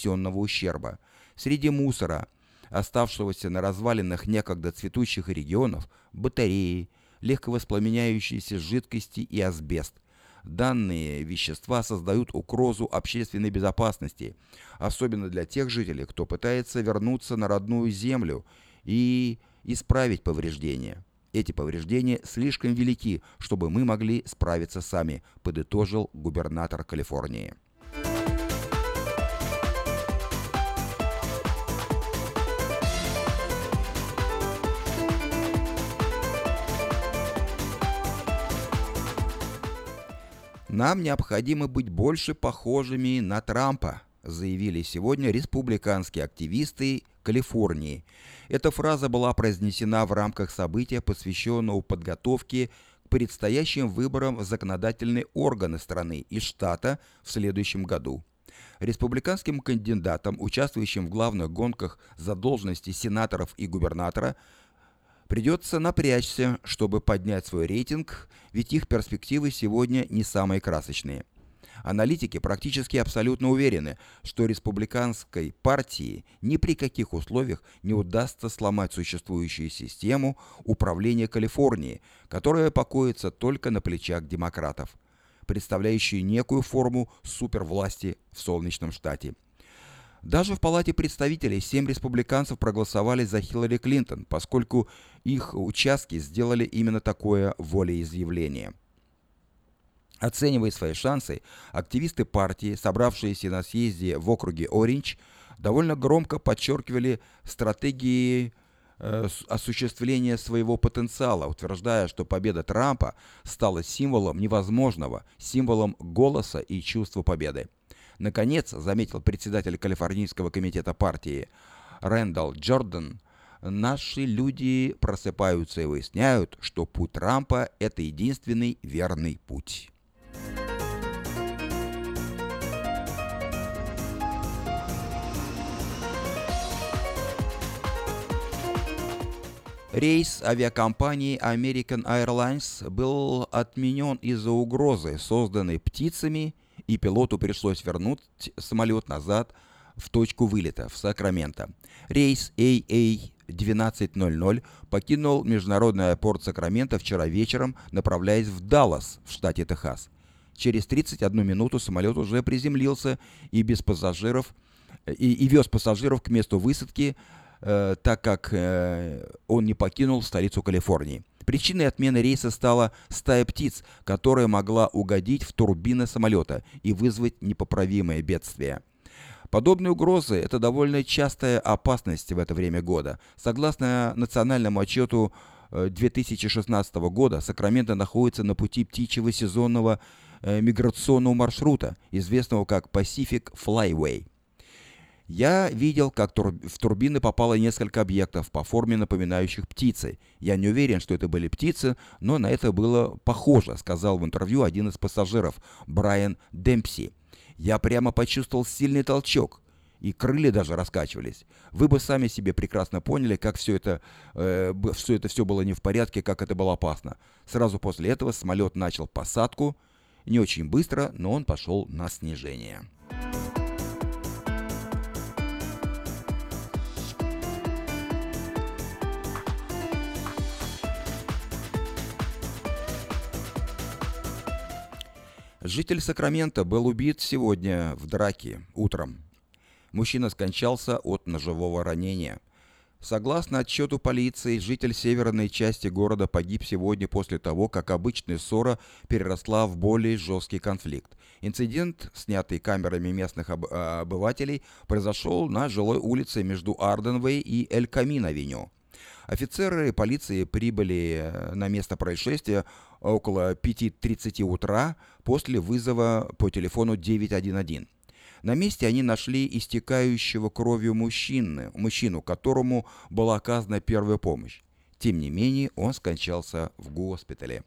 нанесенного ущерба. Среди мусора, оставшегося на развалинах некогда цветущих регионов, батареи, легковоспламеняющиеся жидкости и асбест. Данные вещества создают угрозу общественной безопасности, особенно для тех жителей, кто пытается вернуться на родную землю и исправить повреждения. Эти повреждения слишком велики, чтобы мы могли справиться сами, подытожил губернатор Калифорнии. Нам необходимо быть больше похожими на Трампа, заявили сегодня республиканские активисты Калифорнии. Эта фраза была произнесена в рамках события, посвященного подготовке к предстоящим выборам в законодательные органы страны и штата в следующем году. Республиканским кандидатам, участвующим в главных гонках за должности сенаторов и губернатора, Придется напрячься, чтобы поднять свой рейтинг, ведь их перспективы сегодня не самые красочные. Аналитики практически абсолютно уверены, что республиканской партии ни при каких условиях не удастся сломать существующую систему управления Калифорнией, которая покоится только на плечах демократов, представляющую некую форму супервласти в солнечном штате. Даже в Палате представителей семь республиканцев проголосовали за Хиллари Клинтон, поскольку их участки сделали именно такое волеизъявление. Оценивая свои шансы, активисты партии, собравшиеся на съезде в округе Ориндж, довольно громко подчеркивали стратегии э, осуществления своего потенциала, утверждая, что победа Трампа стала символом невозможного, символом голоса и чувства победы. Наконец, заметил председатель Калифорнийского комитета партии Рэндалл Джордан, наши люди просыпаются и выясняют, что путь Трампа – это единственный верный путь. Рейс авиакомпании American Airlines был отменен из-за угрозы, созданной птицами – и пилоту пришлось вернуть самолет назад в точку вылета в Сакраменто. Рейс AA-1200 покинул международный аэропорт Сакраменто вчера вечером, направляясь в Даллас, в штате Техас. Через 31 минуту самолет уже приземлился и без пассажиров и, и вез пассажиров к месту высадки, э, так как э, он не покинул столицу Калифорнии. Причиной отмены рейса стала стая птиц, которая могла угодить в турбины самолета и вызвать непоправимое бедствие. Подобные угрозы – это довольно частая опасность в это время года. Согласно национальному отчету 2016 э, года, Сакраменто находится на пути птичьего сезонного э, миграционного маршрута, известного как Pacific Flyway. Я видел, как в турбины попало несколько объектов по форме напоминающих птицы. Я не уверен, что это были птицы, но на это было похоже, сказал в интервью один из пассажиров, Брайан Демпси. Я прямо почувствовал сильный толчок, и крылья даже раскачивались. Вы бы сами себе прекрасно поняли, как все это, э, все это все было не в порядке, как это было опасно. Сразу после этого самолет начал посадку, не очень быстро, но он пошел на снижение. Житель Сакрамента был убит сегодня в драке утром. Мужчина скончался от ножевого ранения. Согласно отчету полиции, житель северной части города погиб сегодня после того, как обычная ссора переросла в более жесткий конфликт. Инцидент, снятый камерами местных об обывателей, произошел на жилой улице между Арденвей и Эль-Камин-авеню. Офицеры полиции прибыли э, на место происшествия около 5.30 утра после вызова по телефону 911. На месте они нашли истекающего кровью мужчины, мужчину, которому была оказана первая помощь. Тем не менее, он скончался в госпитале.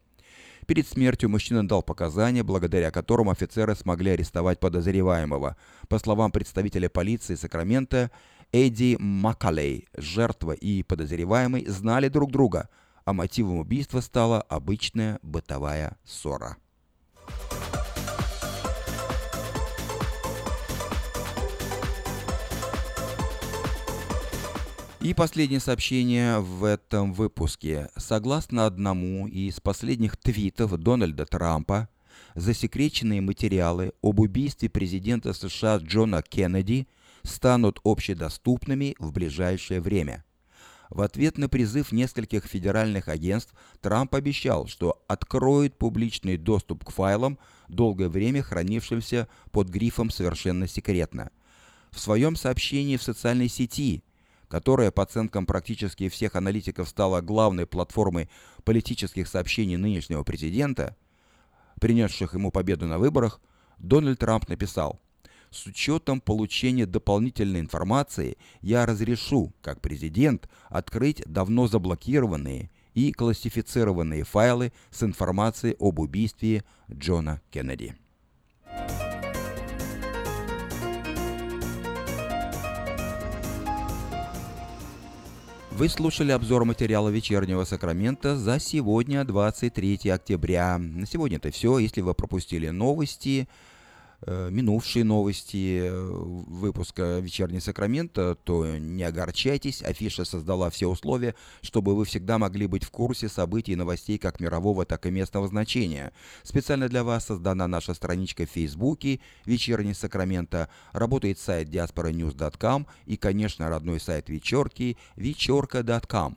Перед смертью мужчина дал показания, благодаря которым офицеры смогли арестовать подозреваемого. По словам представителя полиции Сакрамента, Эдди Макалей, жертва и подозреваемый, знали друг друга, а мотивом убийства стала обычная бытовая ссора. И последнее сообщение в этом выпуске. Согласно одному из последних твитов Дональда Трампа, засекреченные материалы об убийстве президента США Джона Кеннеди станут общедоступными в ближайшее время. В ответ на призыв нескольких федеральных агентств Трамп обещал, что откроет публичный доступ к файлам, долгое время хранившимся под грифом «совершенно секретно». В своем сообщении в социальной сети – которая, по оценкам практически всех аналитиков, стала главной платформой политических сообщений нынешнего президента, принесших ему победу на выборах, Дональд Трамп написал «С учетом получения дополнительной информации я разрешу, как президент, открыть давно заблокированные и классифицированные файлы с информацией об убийстве Джона Кеннеди». Вы слушали обзор материала вечернего Сакрамента за сегодня, 23 октября. На сегодня это все. Если вы пропустили новости, минувшие новости э, выпуска «Вечерний Сакрамента», то не огорчайтесь, афиша создала все условия, чтобы вы всегда могли быть в курсе событий и новостей как мирового, так и местного значения. Специально для вас создана наша страничка в Фейсбуке «Вечерний Сакрамента», работает сайт diasporanews.com и, конечно, родной сайт вечерки вечерка.com.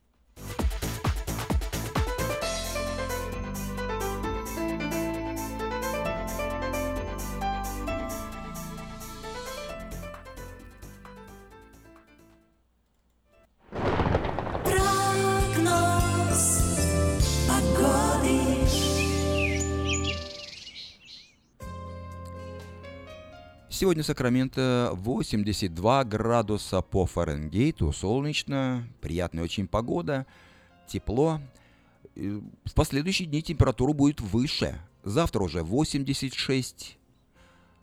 Сегодня Сакраменто 82 градуса по Фаренгейту, солнечно, приятная очень погода, тепло. В последующие дни температура будет выше. Завтра уже 86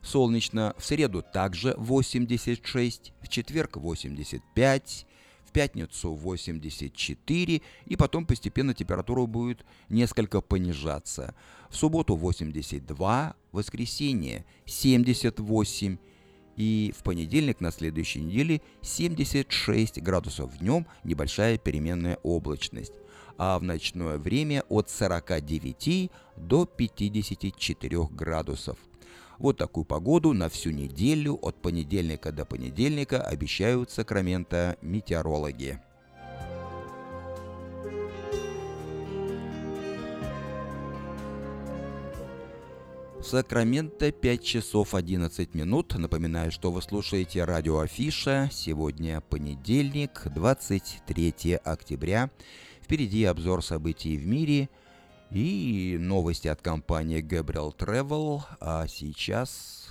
солнечно, в среду также 86, в четверг 85, в пятницу 84, и потом постепенно температура будет несколько понижаться. В субботу 82, в воскресенье 78, и в понедельник на следующей неделе 76 градусов днем, небольшая переменная облачность, а в ночное время от 49 до 54 градусов. Вот такую погоду на всю неделю от понедельника до понедельника обещают Сакрамента метеорологи. Сакраменто 5 часов 11 минут. Напоминаю, что вы слушаете радио Афиша. Сегодня понедельник, 23 октября. Впереди обзор событий в мире – и новости от компании Gabriel Travel. А сейчас...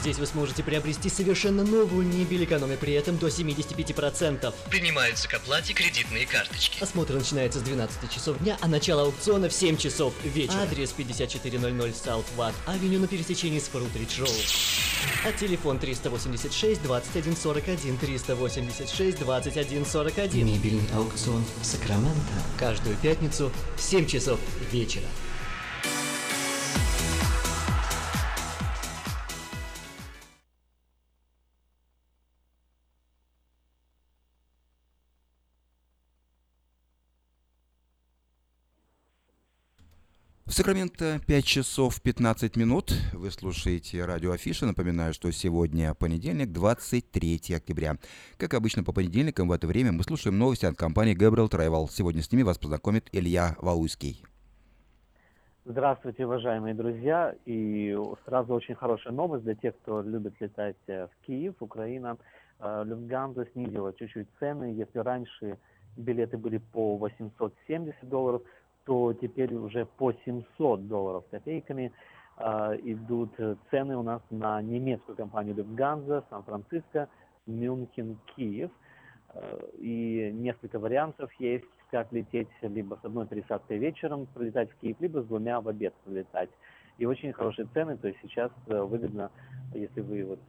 Здесь вы сможете приобрести совершенно новую мебель, экономя при этом до 75%. Принимаются к оплате кредитные карточки. Осмотр начинается с 12 часов дня, а начало аукциона в 7 часов вечера. Адрес 5400 South Watt Авеню на пересечении с Фрутридж Роуд. А телефон 386 2141 386 2141. Мебельный аукцион Сакраменто. Каждую пятницу в 7 часов вечера. В Сакраменто 5 часов 15 минут. Вы слушаете радио Афиша. Напоминаю, что сегодня понедельник, 23 октября. Как обычно по понедельникам в это время мы слушаем новости от компании Gabriel Travel. Сегодня с ними вас познакомит Илья Валуйский. Здравствуйте, уважаемые друзья. И сразу очень хорошая новость для тех, кто любит летать в Киев, Украина. Люфтганза снизила чуть-чуть цены. Если раньше билеты были по 870 долларов, то теперь уже по 700 долларов копейками э, идут цены у нас на немецкую компанию Lufthansa, Сан-Франциско, Мюнхен, Киев. Э, и несколько вариантов есть, как лететь либо с одной пересадкой вечером прилетать в Киев, либо с двумя в обед прилетать. И очень хорошие цены, то есть сейчас выгодно, если вы вот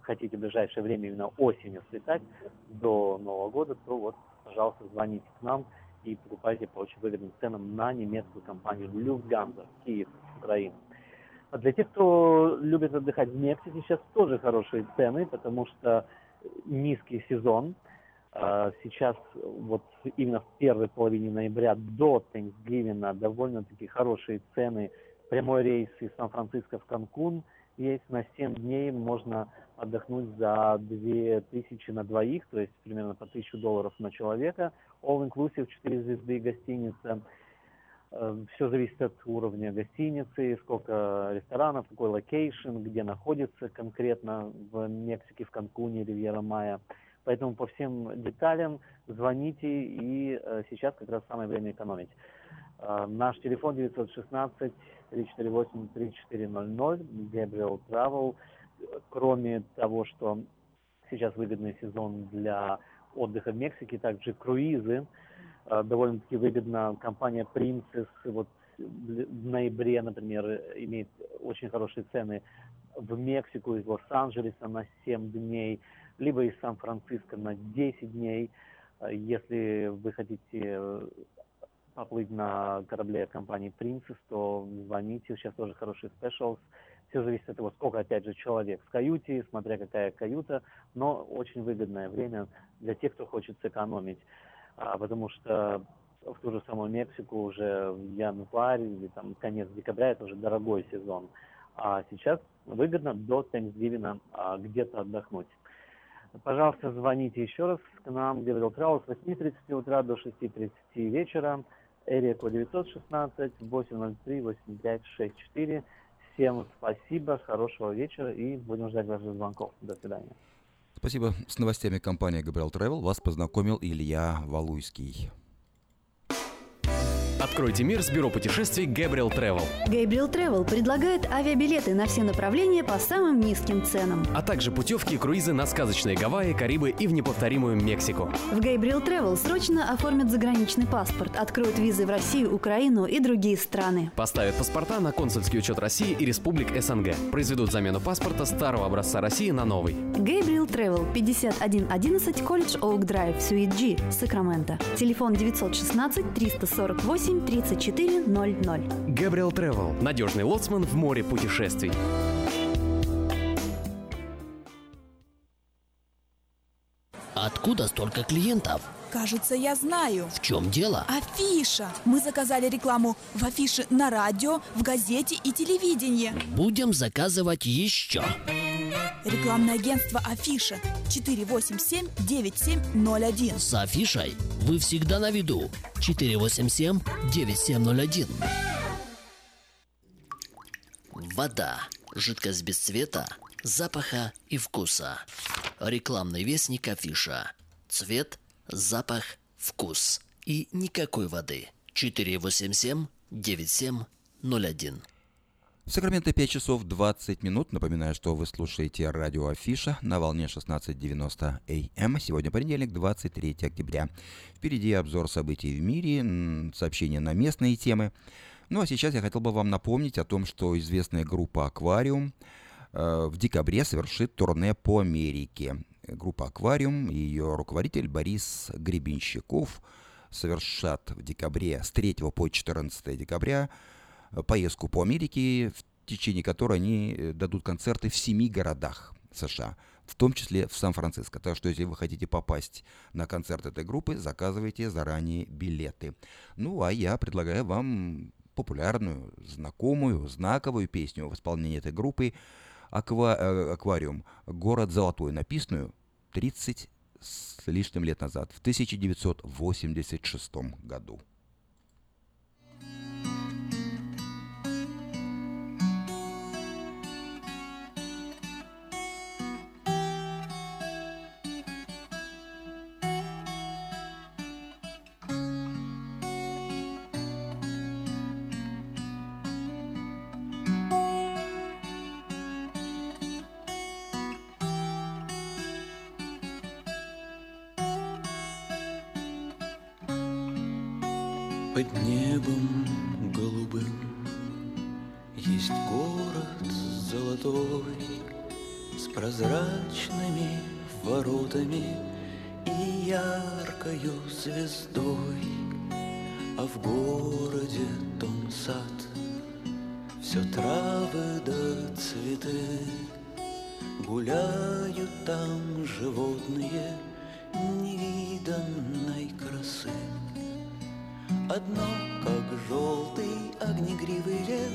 хотите в ближайшее время именно осенью слетать до Нового года, то вот, пожалуйста, звоните к нам и покупайте по очень выгодным ценам на немецкую компанию Lufthansa, Киев, Украина. А для тех, кто любит отдыхать в Мексике, сейчас тоже хорошие цены, потому что низкий сезон. А, сейчас вот именно в первой половине ноября до Thanksgiving довольно-таки хорошие цены. Прямой рейс из Сан-Франциско в Канкун есть на 7 дней, можно отдохнуть за 2000 на двоих, то есть примерно по 1000 долларов на человека – all-inclusive, 4 звезды гостиница. Э, Все зависит от уровня гостиницы, сколько ресторанов, какой location, где находится конкретно в Мексике, в Канкуне, Ривьера Майя. Поэтому по всем деталям звоните, и э, сейчас как раз самое время экономить. Э, наш телефон 916 348 3400, Gabriel Travel. Кроме того, что сейчас выгодный сезон для отдыха в Мексике, также круизы. А, довольно-таки выгодно компания Princess вот в ноябре, например, имеет очень хорошие цены в Мексику из Лос-Анджелеса на 7 дней, либо из Сан-Франциско на 10 дней. А, если вы хотите э, поплыть на корабле компании Princess, то звоните, сейчас тоже хороший спешл все зависит от того, сколько, опять же, человек в каюте, смотря какая каюта, но очень выгодное время для тех, кто хочет сэкономить, а, потому что в ту же самую Мексику уже в январь или там конец декабря это уже дорогой сезон, а сейчас выгодно до Thanksgiving а, где-то отдохнуть. Пожалуйста, звоните еще раз к нам, Gabriel Travel с 8.30 утра до 6.30 вечера. Эрия код 916 803 8564. Всем спасибо, хорошего вечера и будем ждать ваших звонков. До свидания. Спасибо. С новостями компании Gabriel Travel вас познакомил Илья Валуйский. Откройте мир с бюро путешествий Gabriel Travel. Gabriel Travel предлагает авиабилеты на все направления по самым низким ценам. А также путевки и круизы на сказочные Гавайи, Карибы и в неповторимую Мексику. В Gabriel Travel срочно оформят заграничный паспорт, откроют визы в Россию, Украину и другие страны. Поставят паспорта на консульский учет России и республик СНГ. Произведут замену паспорта старого образца России на новый. Gabriel Travel 5111 Колледж Оук Драйв, Суит G, Сакраменто. Телефон 916 348 3400. Габриэл Travel. Надежный лоцман в море путешествий. Откуда столько клиентов? Кажется, я знаю. В чем дело? Афиша. Мы заказали рекламу в афише на радио, в газете и телевидении. Будем заказывать еще. Рекламное агентство Афиша 487-9701. С афишей вы всегда на виду. 487-9701. Вода. Жидкость без цвета, запаха и вкуса. Рекламный вестник Афиша. Цвет, запах, вкус. И никакой воды. 487-9701. В Сакраменто 5 часов 20 минут. Напоминаю, что вы слушаете радио Афиша на волне 16.90 АМ. Сегодня понедельник, 23 октября. Впереди обзор событий в мире, сообщения на местные темы. Ну а сейчас я хотел бы вам напомнить о том, что известная группа «Аквариум» э, в декабре совершит турне по Америке. Группа «Аквариум» и ее руководитель Борис Гребенщиков совершат в декабре с 3 по 14 декабря поездку по Америке, в течение которой они э, дадут концерты в семи городах США, в том числе в Сан-Франциско. Так что, если вы хотите попасть на концерт этой группы, заказывайте заранее билеты. Ну, а я предлагаю вам популярную, знакомую, знаковую песню в исполнении этой группы Аква... Э, «Аквариум. Город золотой», написанную 30 с лишним лет назад, в 1986 году. Под небом голубым. Есть город золотой С прозрачными воротами И яркою звездой. А в городе том сад Все травы да цветы. Гуляют там животные Невиданной красы Одно, как желтый огнегривый лев,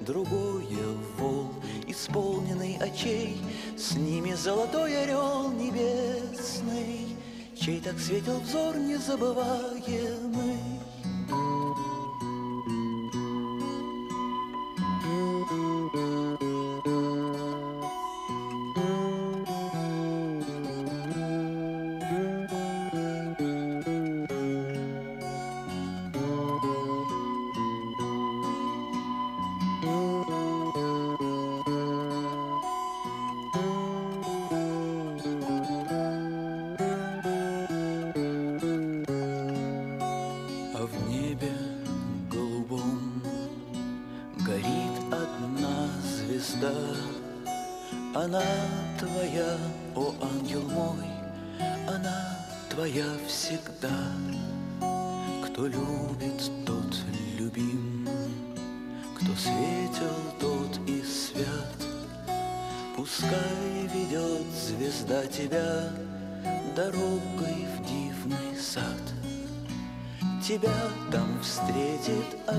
Другое — вол, исполненный очей, С ними золотой орел небесный, Чей так светил взор незабываемый.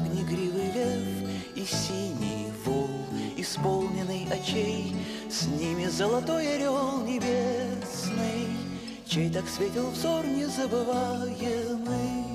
Огнегривый лев И синий вол, исполненный очей С ними золотой орел небесный Чей так светил взор незабываемый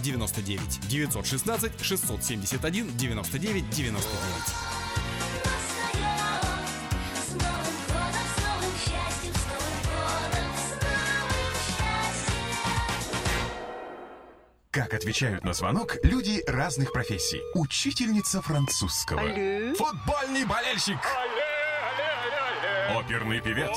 99 916 671 99 99. Как отвечают на звонок люди разных профессий. Учительница французского. Алле. Футбольный болельщик. Оперный певец.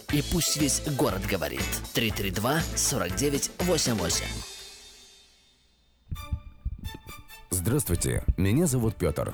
И пусть весь город говорит. 332-4988. Здравствуйте, меня зовут Петр.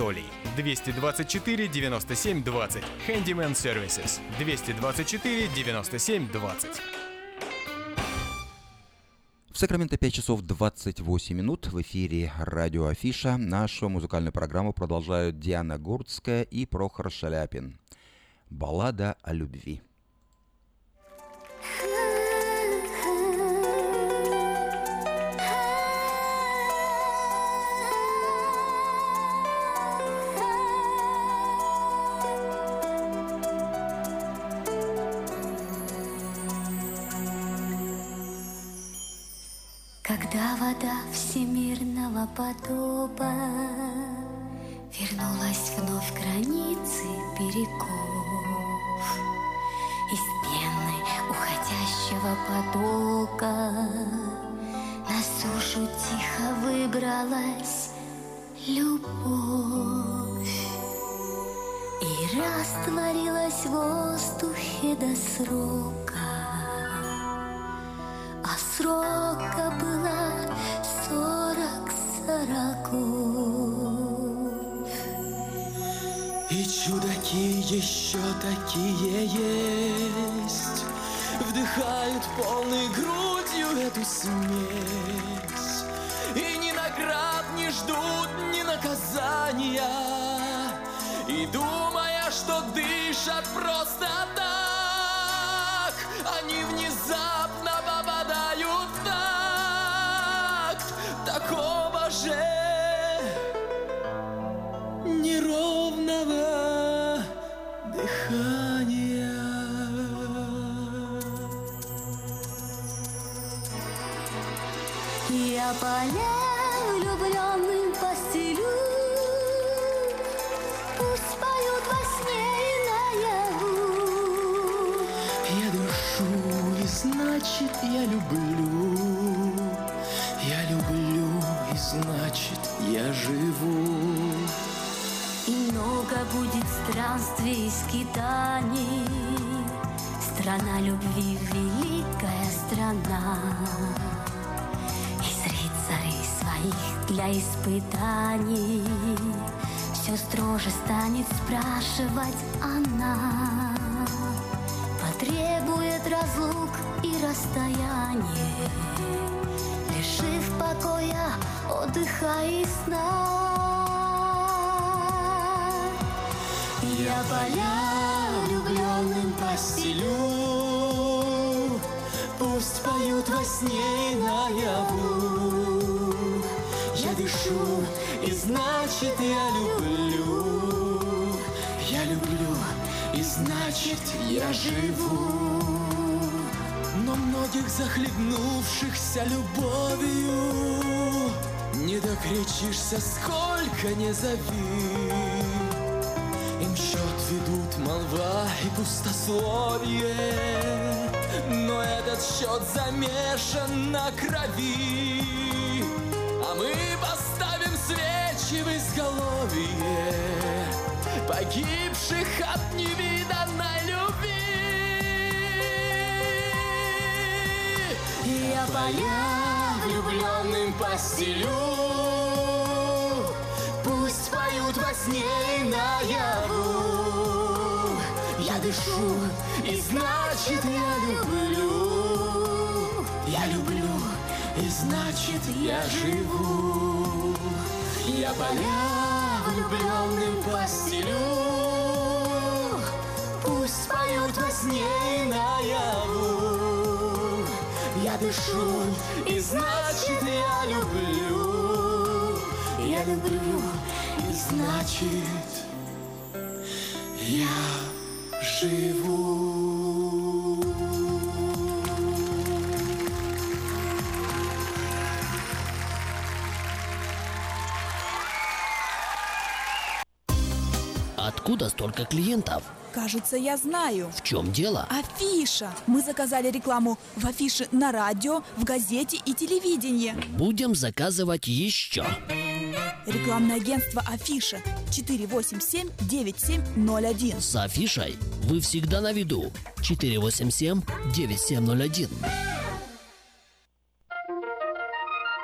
224 97 20. Handyman Services. 224 97 20. В Сакраменто 5 часов 28 минут в эфире радио Афиша. Нашу музыкальную программу продолжают Диана Гурцкая и Прохор Шаляпин. Баллада о любви. До срока а срока было сорок сороков. И чудаки еще такие есть, Вдыхают полной грудью эту смесь. И ни наград не ждут, ни наказания, И думая, что дышат просто ako baš я живу. И много будет странствий и скитаний. Страна любви, великая страна. Из рыцарей своих для испытаний Все строже станет спрашивать она. Потребует разлук и расстояние, покоя, отдыха и сна. Я поля влюбленным постелю, Пусть поют во сне и наяву. Я дышу, и значит я люблю. Я люблю, и значит я живу. Но многих захлебнувшихся любовью Не докричишься, сколько не зови. Им счет ведут молва и пустословие Но этот счет замешан на крови А мы поставим свечи в изголовье Погибших от невиданной Я поля влюбленным постелю, Пусть поют во сне и наяву. Я дышу, и значит я люблю. Я люблю, и значит я живу. Я поля влюбленным постелю. Пусть поют во сне и наяву. Я дышу, и значит я люблю. Я люблю, и значит я живу. Откуда столько клиентов? Кажется, я знаю. В чем дело? Афиша. Мы заказали рекламу в афише на радио, в газете и телевидении. Будем заказывать еще. Рекламное агентство Афиша 487-9701. С афишей вы всегда на виду. 487-9701.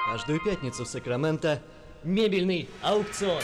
Каждую пятницу в Сакраменто мебельный аукцион.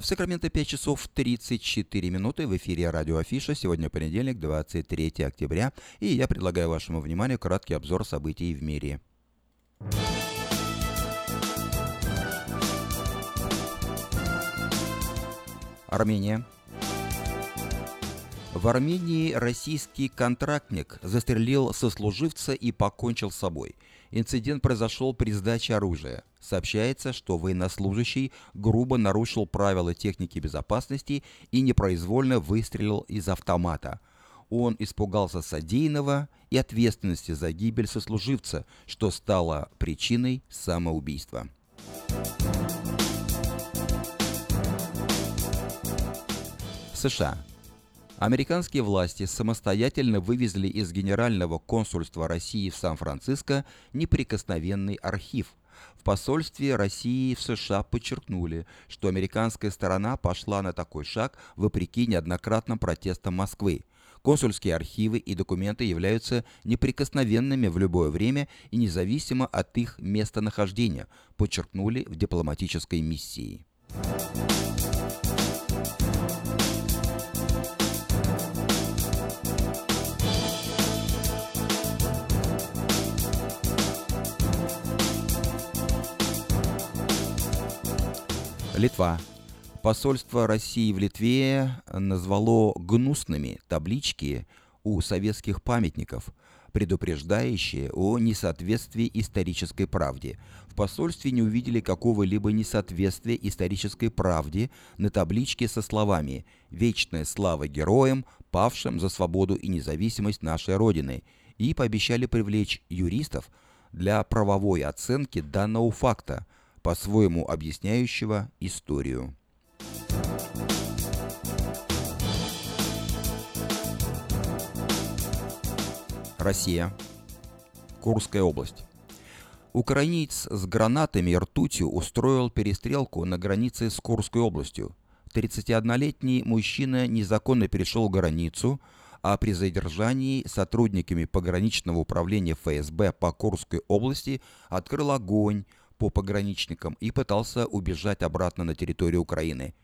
В Сакраменто 5 часов 34 минуты в эфире радио Афиша. Сегодня понедельник, 23 октября. И я предлагаю вашему вниманию краткий обзор событий в мире. Армения. В Армении российский контрактник застрелил сослуживца и покончил с собой. Инцидент произошел при сдаче оружия. Сообщается, что военнослужащий грубо нарушил правила техники безопасности и непроизвольно выстрелил из автомата. Он испугался содеянного и ответственности за гибель сослуживца, что стало причиной самоубийства. США. Американские власти самостоятельно вывезли из Генерального консульства России в Сан-Франциско неприкосновенный архив. В посольстве России в США подчеркнули, что американская сторона пошла на такой шаг вопреки неоднократным протестам Москвы. Консульские архивы и документы являются неприкосновенными в любое время и независимо от их местонахождения, подчеркнули в дипломатической миссии. Литва. Посольство России в Литве назвало гнусными таблички у советских памятников, предупреждающие о несоответствии исторической правде. В посольстве не увидели какого-либо несоответствия исторической правде на табличке со словами «Вечная слава героям, павшим за свободу и независимость нашей Родины» и пообещали привлечь юристов для правовой оценки данного факта – по-своему объясняющего историю. Россия. Курская область. Украинец с гранатами и ртутью устроил перестрелку на границе с Курской областью. 31-летний мужчина незаконно перешел границу, а при задержании сотрудниками пограничного управления ФСБ по Курской области открыл огонь по пограничникам и пытался убежать обратно на территорию Украины.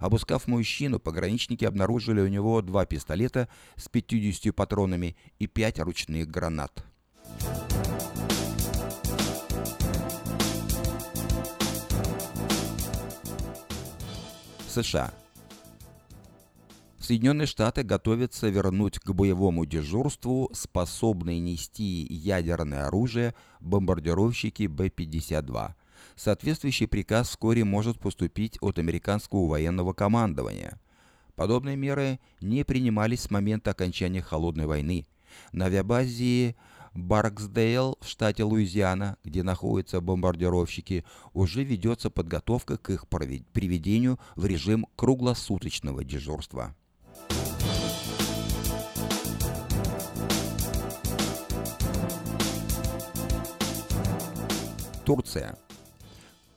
Обыскав мужчину, пограничники обнаружили у него два пистолета с 50 патронами и 5 ручных гранат. США. Соединенные Штаты готовятся вернуть к боевому дежурству способные нести ядерное оружие бомбардировщики Б-52. Соответствующий приказ вскоре может поступить от американского военного командования. Подобные меры не принимались с момента окончания Холодной войны. На авиабазе Барксдейл в штате Луизиана, где находятся бомбардировщики, уже ведется подготовка к их приведению в режим круглосуточного дежурства. Турция.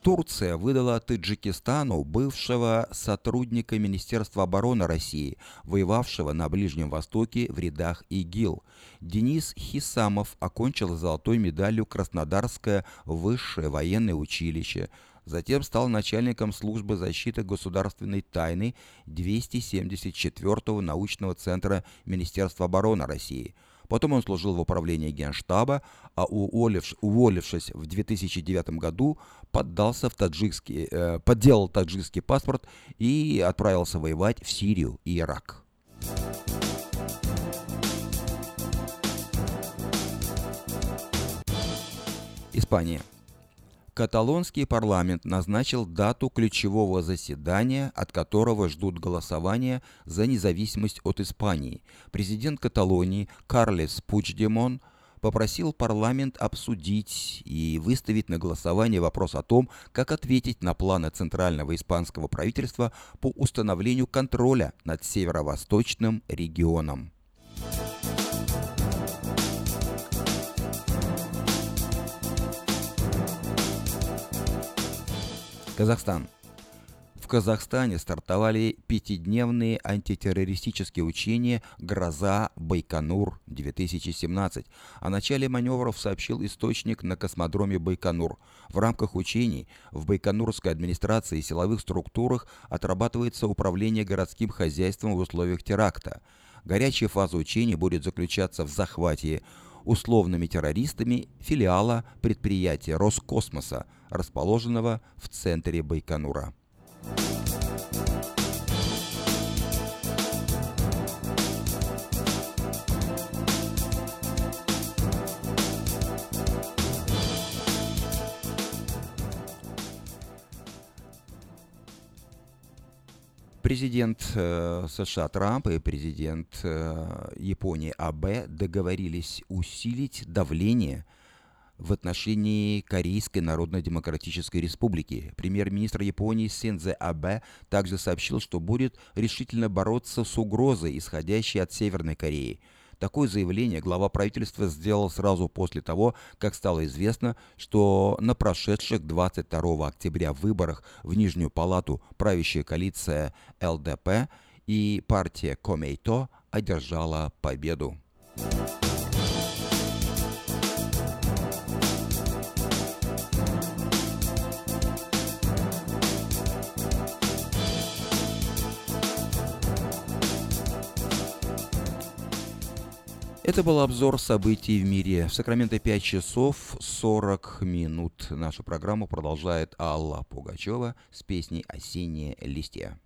Турция выдала Таджикистану бывшего сотрудника Министерства обороны России, воевавшего на Ближнем Востоке в рядах ИГИЛ. Денис Хисамов окончил золотой медалью Краснодарское высшее военное училище. Затем стал начальником службы защиты государственной тайны 274-го научного центра Министерства обороны России – Потом он служил в управлении Генштаба, а уволившись, уволившись в 2009 году, поддался в таджикский, э, подделал таджикский паспорт и отправился воевать в Сирию и Ирак. Испания. Каталонский парламент назначил дату ключевого заседания, от которого ждут голосования за независимость от Испании. Президент Каталонии Карлес Пучдемон попросил парламент обсудить и выставить на голосование вопрос о том, как ответить на планы Центрального испанского правительства по установлению контроля над северо-восточным регионом. Казахстан. В Казахстане стартовали пятидневные антитеррористические учения «Гроза Байконур-2017». О начале маневров сообщил источник на космодроме Байконур. В рамках учений в Байконурской администрации и силовых структурах отрабатывается управление городским хозяйством в условиях теракта. Горячая фаза учений будет заключаться в захвате условными террористами филиала предприятия Роскосмоса, расположенного в центре Байконура. Президент э, США Трамп и президент э, Японии АБ договорились усилить давление в отношении Корейской Народно-Демократической Республики. Премьер-министр Японии Синдзе Абе также сообщил, что будет решительно бороться с угрозой, исходящей от Северной Кореи – Такое заявление глава правительства сделал сразу после того, как стало известно, что на прошедших 22 октября выборах в Нижнюю палату правящая коалиция ЛДП и партия Комейто одержала победу. Это был обзор событий в мире. В Сакраменто 5 часов 40 минут. Нашу программу продолжает Алла Пугачева с песней «Осенние листья».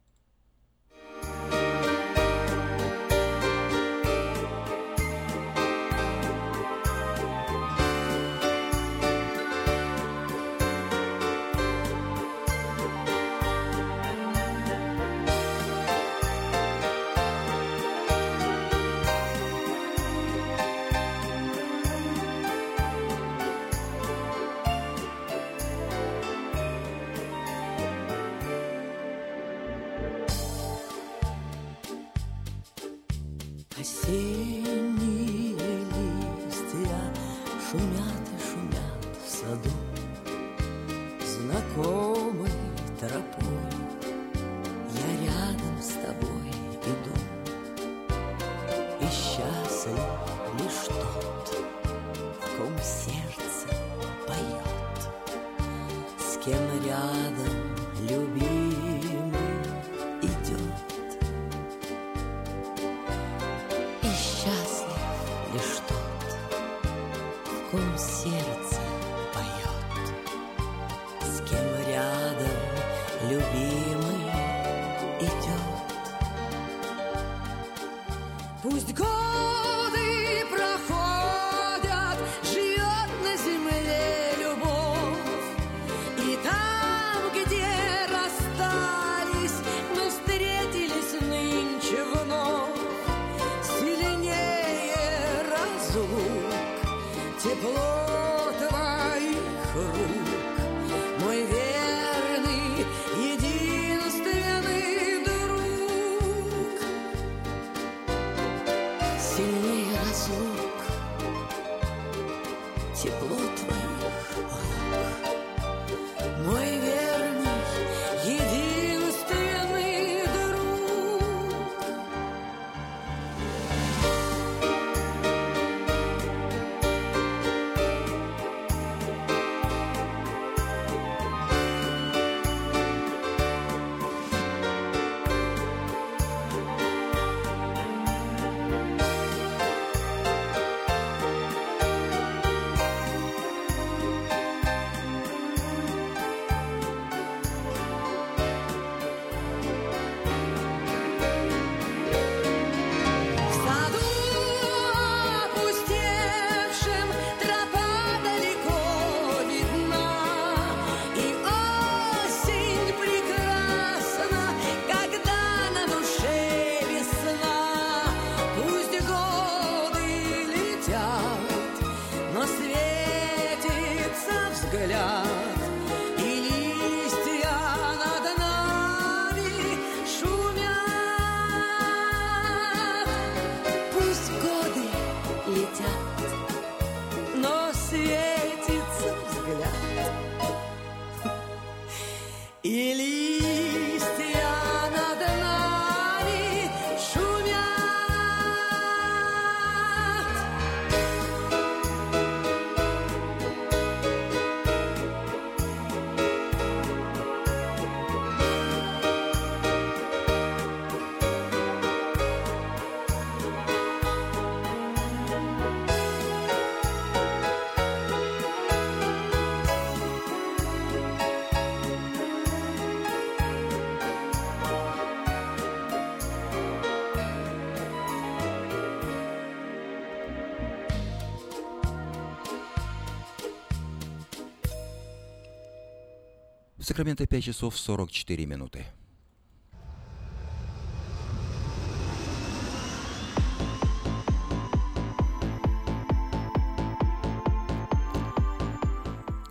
Сакраменто 5 часов 44 минуты.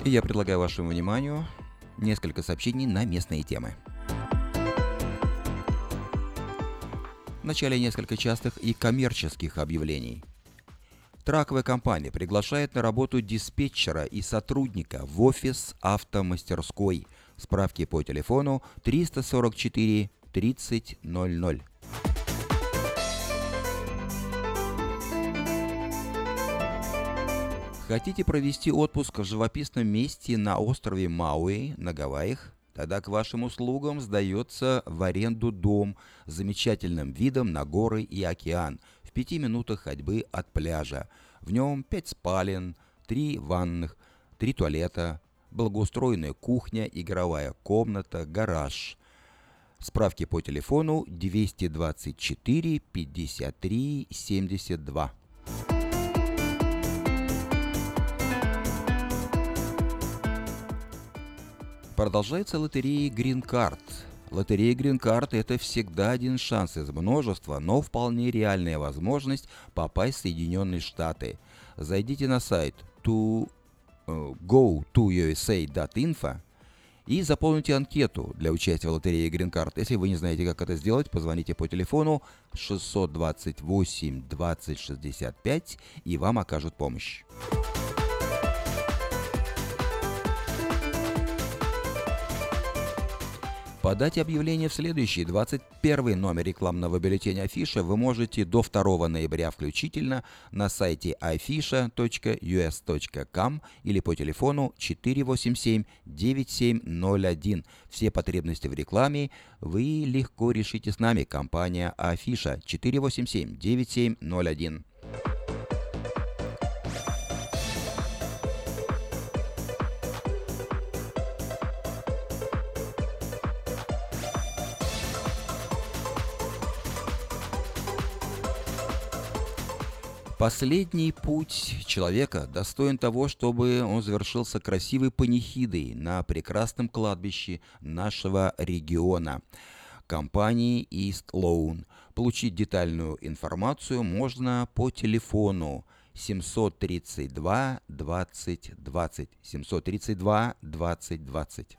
И я предлагаю вашему вниманию несколько сообщений на местные темы. Вначале несколько частых и коммерческих объявлений. Траковая компания приглашает на работу диспетчера и сотрудника в офис автомастерской. Справки по телефону 344 3000. Хотите провести отпуск в живописном месте на острове Мауи на Гавайях? Тогда к вашим услугам сдается в аренду дом с замечательным видом на горы и океан в пяти минутах ходьбы от пляжа. В нем пять спален, три ванных, три туалета, благоустроенная кухня, игровая комната, гараж. Справки по телефону 224 53 72. Продолжается лотерея Green Card. Лотерея Green Card – это всегда один шанс из множества, но вполне реальная возможность попасть в Соединенные Штаты. Зайдите на сайт go to usa.info и заполните анкету для участия в лотерее Green Card. Если вы не знаете, как это сделать, позвоните по телефону 628 20 65 и вам окажут помощь. Подать объявление в следующий 21 номер рекламного бюллетеня Афиша вы можете до 2 ноября включительно на сайте afisha.us.com или по телефону 487-9701. Все потребности в рекламе вы легко решите с нами. Компания Афиша 487-9701. Последний путь человека достоин того, чтобы он завершился красивой панихидой на прекрасном кладбище нашего региона компании East Loan. Получить детальную информацию можно по телефону 732 20 20 732 20 20.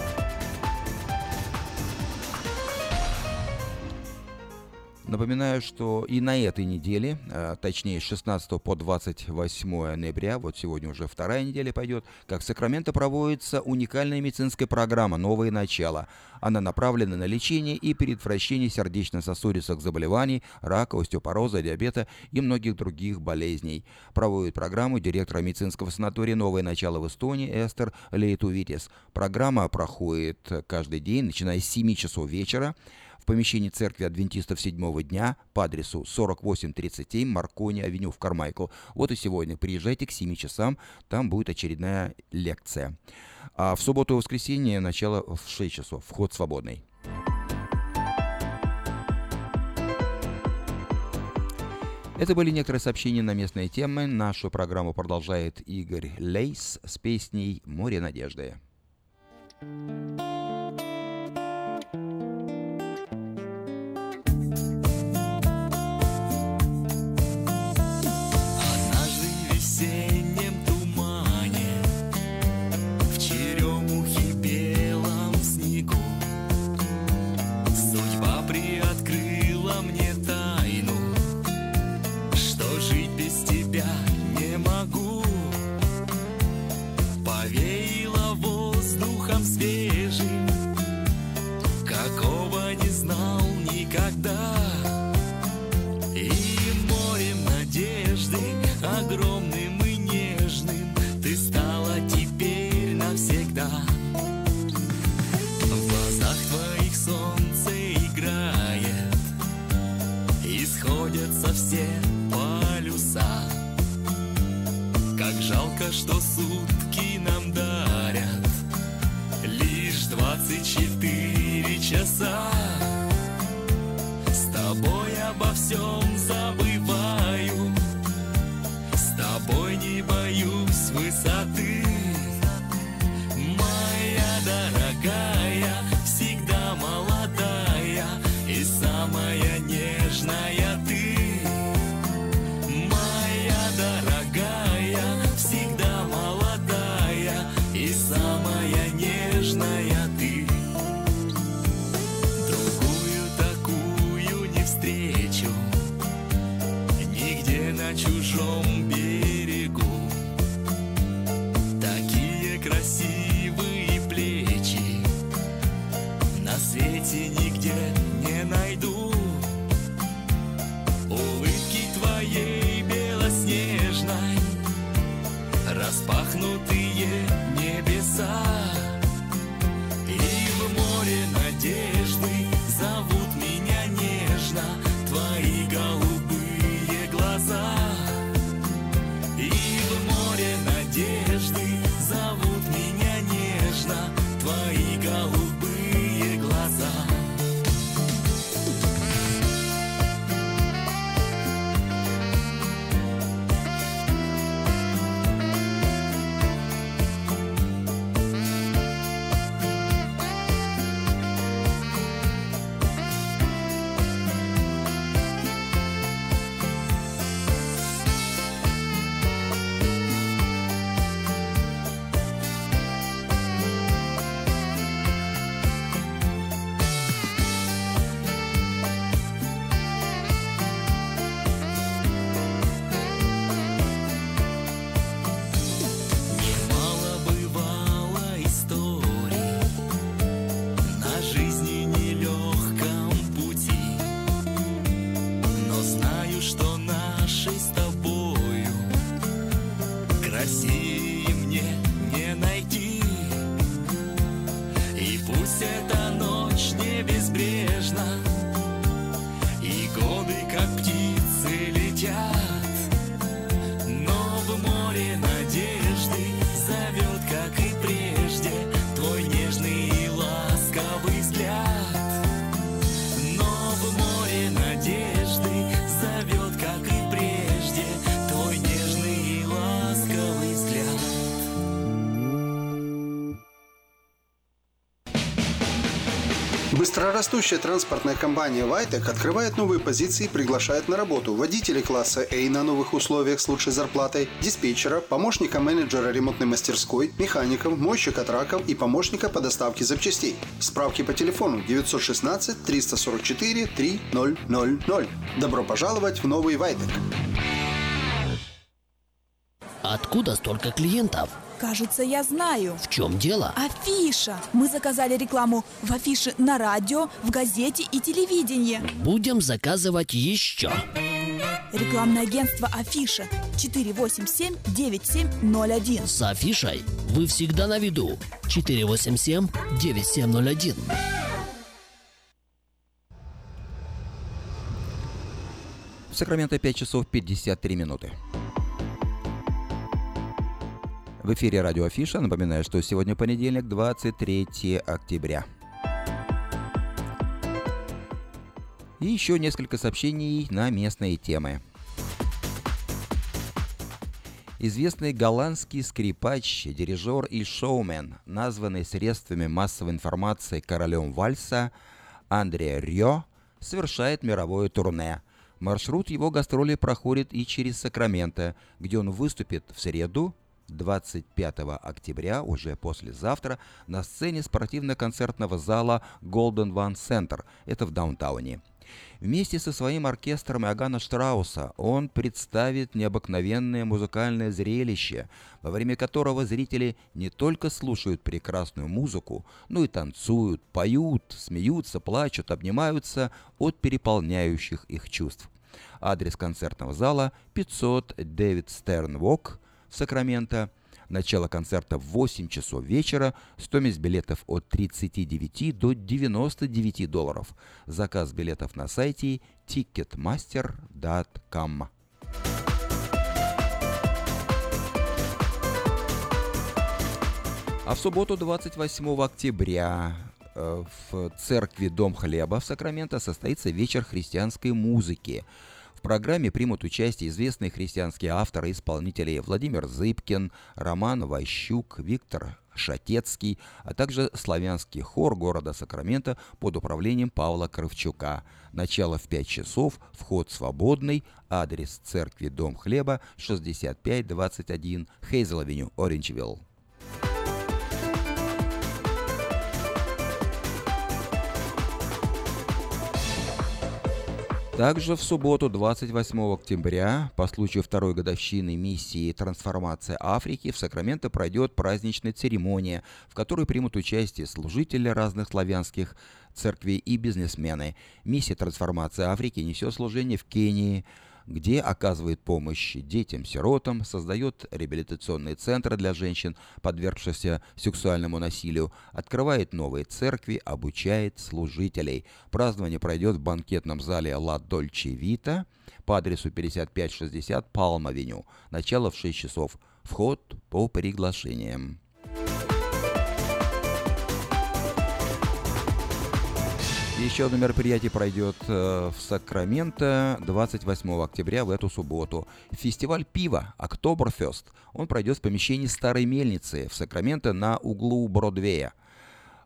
Напоминаю, что и на этой неделе, а, точнее с 16 по 28 ноября, вот сегодня уже вторая неделя пойдет, как в Сакраменто проводится уникальная медицинская программа «Новое начало». Она направлена на лечение и предотвращение сердечно-сосудистых заболеваний, рака, остеопороза, диабета и многих других болезней. Проводит программу директора медицинского санатория «Новое начало» в Эстонии Эстер Лейтувитис. Программа проходит каждый день, начиная с 7 часов вечера в помещении церкви адвентистов седьмого дня по адресу 4837 Маркони Авеню в Кармайкл. Вот и сегодня приезжайте к 7 часам, там будет очередная лекция. А в субботу и воскресенье начало в 6 часов, вход свободный. Это были некоторые сообщения на местные темы. Нашу программу продолжает Игорь Лейс с песней «Море надежды». thank you Распахнутые небеса Быстрорастущая транспортная компания «Вайтек» открывает новые позиции и приглашает на работу водителей класса A на новых условиях с лучшей зарплатой, диспетчера, помощника менеджера ремонтной мастерской, механиков, мойщика траков и помощника по доставке запчастей. Справки по телефону 916 344 3000. Добро пожаловать в новый «Вайтек». Откуда столько клиентов? Кажется, я знаю. В чем дело? Афиша. Мы заказали рекламу в афише на радио, в газете и телевидении. Будем заказывать еще. Рекламное агентство Афиша 487-9701. С афишей вы всегда на виду. 487-9701. В Сакраменто 5 часов 53 минуты. В эфире радио Афиша. Напоминаю, что сегодня понедельник, 23 октября. И еще несколько сообщений на местные темы. Известный голландский скрипач, дирижер и шоумен, названный средствами массовой информации королем вальса, Андре Рьо, совершает мировое турне. Маршрут его гастролей проходит и через Сакраменто, где он выступит в среду, 25 октября, уже послезавтра, на сцене спортивно-концертного зала Golden One Center, это в даунтауне. Вместе со своим оркестром Иоганна Штрауса он представит необыкновенное музыкальное зрелище, во время которого зрители не только слушают прекрасную музыку, но и танцуют, поют, смеются, плачут, обнимаются от переполняющих их чувств. Адрес концертного зала 500 Дэвид Стерн Вок, Сакраменто, Начало концерта в 8 часов вечера. Стоимость билетов от 39 до 99 долларов. Заказ билетов на сайте ticketmaster.com. А в субботу 28 октября э, в церкви Дом Хлеба в Сакраменто состоится вечер христианской музыки. В программе примут участие известные христианские авторы и исполнители Владимир Зыбкин, Роман Ващук, Виктор Шатецкий, а также славянский хор города Сакраменто под управлением Павла Кравчука. Начало в 5 часов, вход свободный, адрес церкви Дом Хлеба, 6521 Хейзел-авеню. Также в субботу, 28 октября, по случаю второй годовщины миссии «Трансформация Африки» в Сакраменто пройдет праздничная церемония, в которой примут участие служители разных славянских церквей и бизнесмены. Миссия «Трансформация Африки» несет служение в Кении, где оказывает помощь детям-сиротам, создает реабилитационные центры для женщин, подвергшихся сексуальному насилию, открывает новые церкви, обучает служителей. Празднование пройдет в банкетном зале «Ла Дольче Вита» по адресу 5560 Палм-авеню. Начало в 6 часов. Вход по приглашениям. Еще одно мероприятие пройдет э, в Сакраменто 28 октября в эту субботу. Фестиваль пива Октоберфест. Он пройдет в помещении Старой мельницы в Сакраменто на углу Бродвея.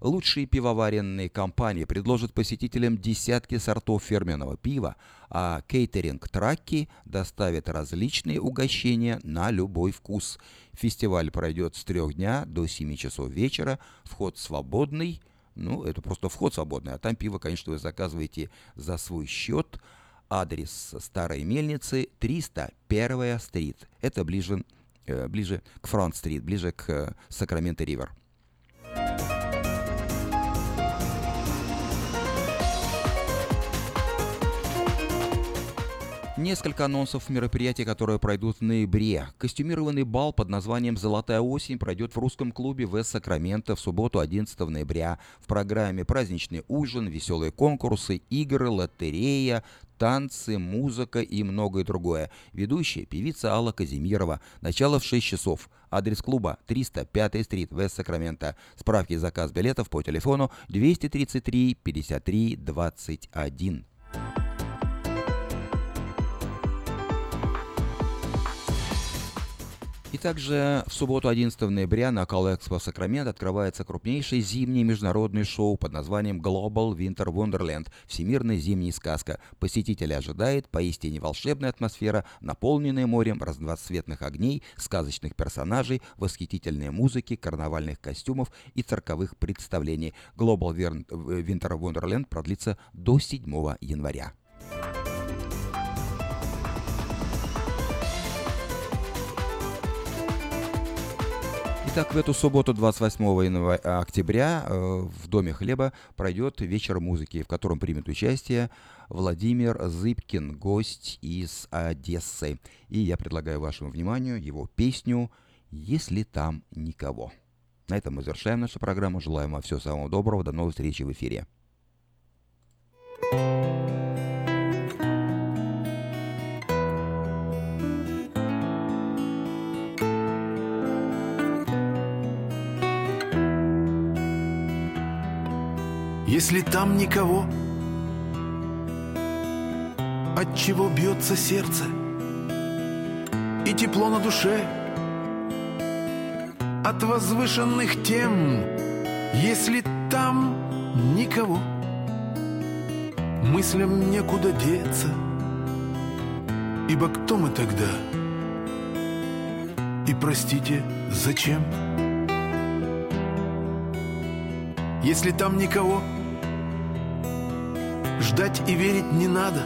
Лучшие пивоваренные компании предложат посетителям десятки сортов фирменного пива, а кейтеринг-траки доставят различные угощения на любой вкус. Фестиваль пройдет с трех дня до 7 часов вечера. Вход свободный – ну, это просто вход свободный, а там пиво, конечно, вы заказываете за свой счет. Адрес старой мельницы 301 стрит. Это ближе, э, ближе к Фронт-стрит, ближе к э, Сакраменто-Ривер. Несколько анонсов мероприятий, которые пройдут в ноябре. Костюмированный бал под названием «Золотая осень» пройдет в русском клубе в Сакраменто в субботу 11 ноября. В программе праздничный ужин, веселые конкурсы, игры, лотерея, танцы, музыка и многое другое. Ведущая певица Алла Казимирова. Начало в 6 часов. Адрес клуба 305 стрит, Вест Сакраменто. Справки и заказ билетов по телефону 233 53 21. И также в субботу 11 ноября на Колэкспо Сакраменто открывается крупнейшее зимнее международное шоу под названием Global Winter Wonderland – Всемирная зимняя сказка. Посетители ожидает поистине волшебная атмосфера, наполненная морем разноцветных огней, сказочных персонажей, восхитительной музыки, карнавальных костюмов и цирковых представлений. Global Winter Wonderland продлится до 7 января. Итак, в эту субботу, 28 октября, э, в Доме хлеба пройдет вечер музыки, в котором примет участие Владимир Зыбкин, гость из Одессы. И я предлагаю вашему вниманию его песню «Если там никого». На этом мы завершаем нашу программу. Желаем вам всего самого доброго. До новых встреч в эфире. Если там никого, от чего бьется сердце и тепло на душе, от возвышенных тем, если там никого, мыслям некуда деться, ибо кто мы тогда? И простите, зачем? Если там никого, Ждать и верить не надо.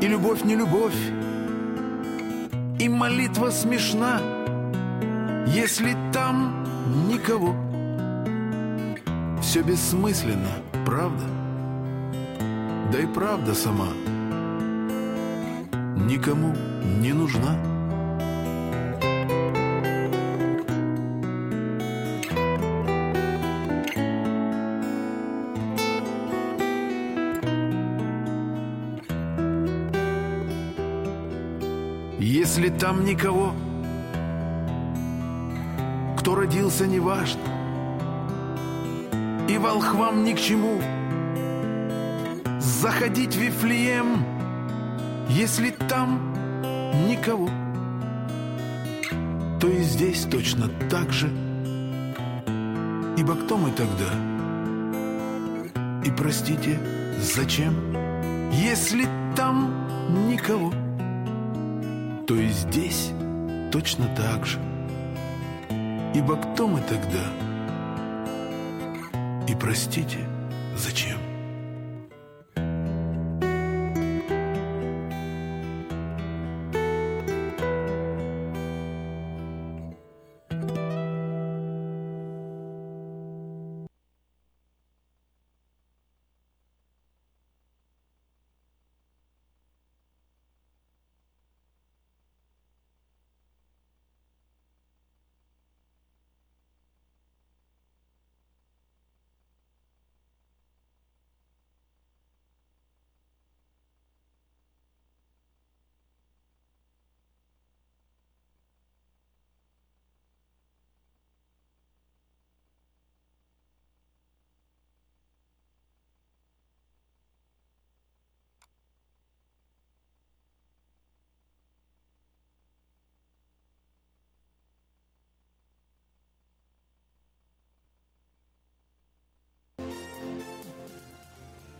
И любовь не любовь, и молитва смешна, если там никого. Все бессмысленно, правда? Да и правда сама никому не нужна. Там никого, кто родился, неважно, и волхвам ни к чему заходить в Вифлеем, если там никого, то и здесь точно так же. Ибо кто мы тогда? И простите, зачем? Если там никого, то и здесь точно так же. Ибо кто мы тогда? И простите, зачем?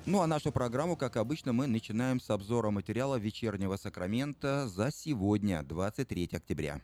Ну а нашу программу, как обычно, мы начинаем с обзора материала вечернего Сакрамента за сегодня, 23 октября.